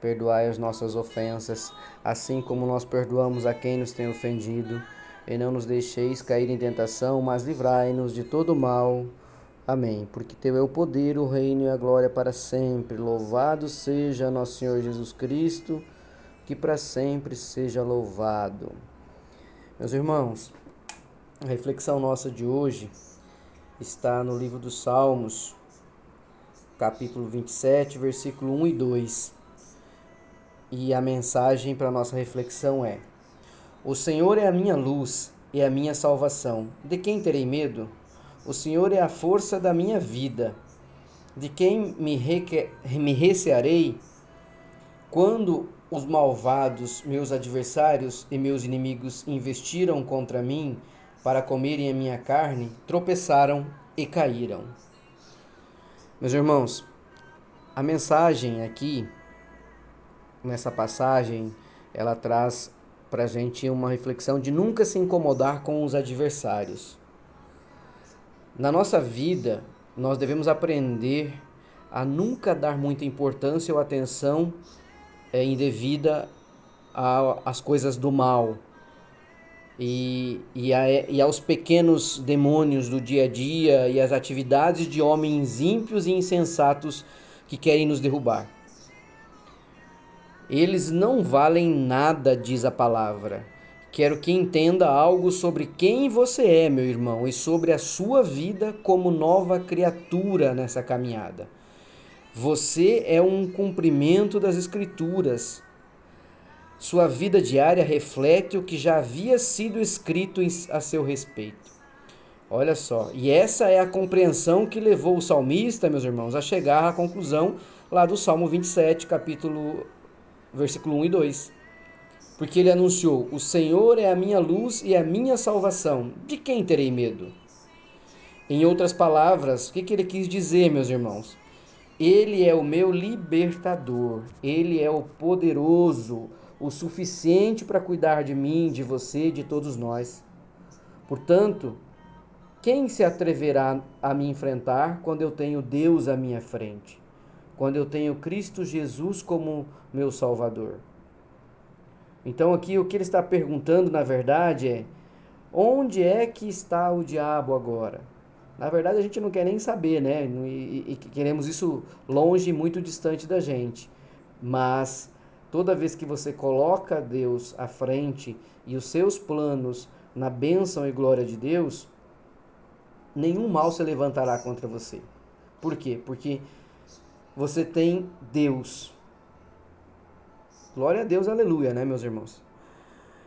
Perdoai as nossas ofensas, assim como nós perdoamos a quem nos tem ofendido. E não nos deixeis cair em tentação, mas livrai-nos de todo mal. Amém. Porque teu é o poder, o reino e a glória para sempre. Louvado seja nosso Senhor Jesus Cristo, que para sempre seja louvado. Meus irmãos, a reflexão nossa de hoje está no livro dos Salmos, capítulo 27, versículo 1 e 2. E a mensagem para nossa reflexão é: O Senhor é a minha luz e a minha salvação. De quem terei medo? O Senhor é a força da minha vida. De quem me, reque... me recearei? Quando os malvados, meus adversários e meus inimigos investiram contra mim para comerem a minha carne, tropeçaram e caíram. Meus irmãos, a mensagem aqui nessa passagem, ela traz para a gente uma reflexão de nunca se incomodar com os adversários. Na nossa vida, nós devemos aprender a nunca dar muita importância ou atenção é, indevida às coisas do mal e, e, a, e aos pequenos demônios do dia a dia e às atividades de homens ímpios e insensatos que querem nos derrubar. Eles não valem nada, diz a palavra. Quero que entenda algo sobre quem você é, meu irmão, e sobre a sua vida como nova criatura nessa caminhada. Você é um cumprimento das Escrituras. Sua vida diária reflete o que já havia sido escrito a seu respeito. Olha só, e essa é a compreensão que levou o salmista, meus irmãos, a chegar à conclusão lá do Salmo 27, capítulo versículo 1 e 2. Porque ele anunciou: O Senhor é a minha luz e a minha salvação. De quem terei medo? Em outras palavras, o que, que ele quis dizer, meus irmãos? Ele é o meu libertador, ele é o poderoso, o suficiente para cuidar de mim, de você, de todos nós. Portanto, quem se atreverá a me enfrentar quando eu tenho Deus à minha frente? Quando eu tenho Cristo Jesus como meu Salvador. Então, aqui o que ele está perguntando, na verdade, é: onde é que está o diabo agora? Na verdade, a gente não quer nem saber, né? E, e queremos isso longe, muito distante da gente. Mas toda vez que você coloca Deus à frente e os seus planos na bênção e glória de Deus, nenhum mal se levantará contra você. Por quê? Porque você tem Deus. Glória a Deus, aleluia, né, meus irmãos?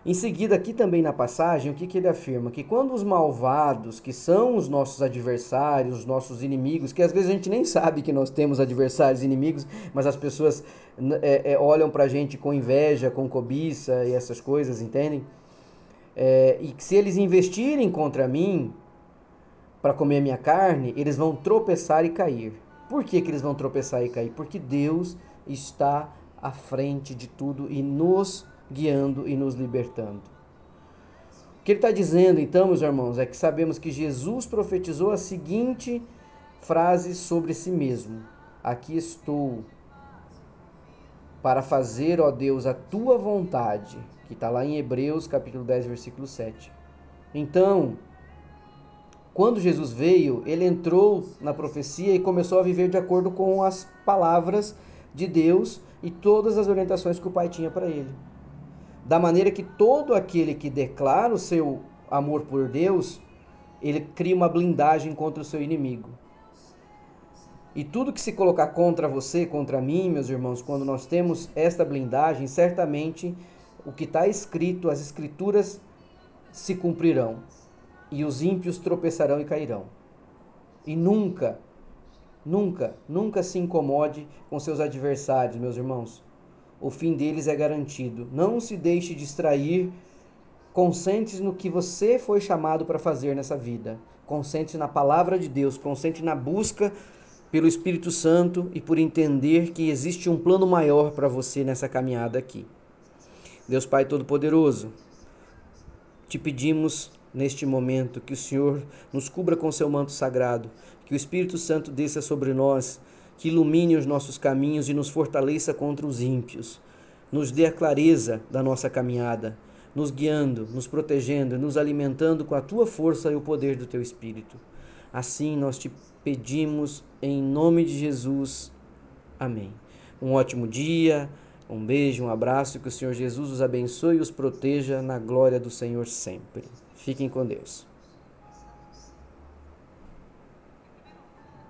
Em seguida, aqui também na passagem, o que, que ele afirma? Que quando os malvados, que são os nossos adversários, os nossos inimigos, que às vezes a gente nem sabe que nós temos adversários inimigos, mas as pessoas é, é, olham pra gente com inveja, com cobiça e essas coisas, entendem? É, e que se eles investirem contra mim para comer minha carne, eles vão tropeçar e cair. Por que, que eles vão tropeçar e cair? Porque Deus está à frente de tudo e nos guiando e nos libertando. O que ele está dizendo, então, meus irmãos, é que sabemos que Jesus profetizou a seguinte frase sobre si mesmo: Aqui estou para fazer, ó Deus, a tua vontade, que está lá em Hebreus capítulo 10, versículo 7. Então, quando Jesus veio, ele entrou na profecia e começou a viver de acordo com as palavras de Deus e todas as orientações que o Pai tinha para ele. Da maneira que todo aquele que declara o seu amor por Deus, ele cria uma blindagem contra o seu inimigo. E tudo que se colocar contra você, contra mim, meus irmãos, quando nós temos esta blindagem, certamente o que está escrito, as escrituras se cumprirão e os ímpios tropeçarão e cairão. E nunca, nunca, nunca se incomode com seus adversários, meus irmãos. o fim deles é garantido. Não se deixe distrair. Consente no que você foi chamado para fazer nessa vida. Consente na palavra de Deus. Consente na busca pelo Espírito Santo e por entender que existe um plano maior para você nessa caminhada aqui. Deus Pai Todo-Poderoso, te pedimos neste momento que o Senhor nos cubra com seu manto sagrado, que o Espírito Santo desça sobre nós, que ilumine os nossos caminhos e nos fortaleça contra os ímpios. Nos dê a clareza da nossa caminhada, nos guiando, nos protegendo, nos alimentando com a tua força e o poder do teu Espírito. Assim nós te pedimos em nome de Jesus. Amém. Um ótimo dia, um beijo, um abraço, que o Senhor Jesus os abençoe e os proteja na glória do Senhor sempre. Fiquem com Deus.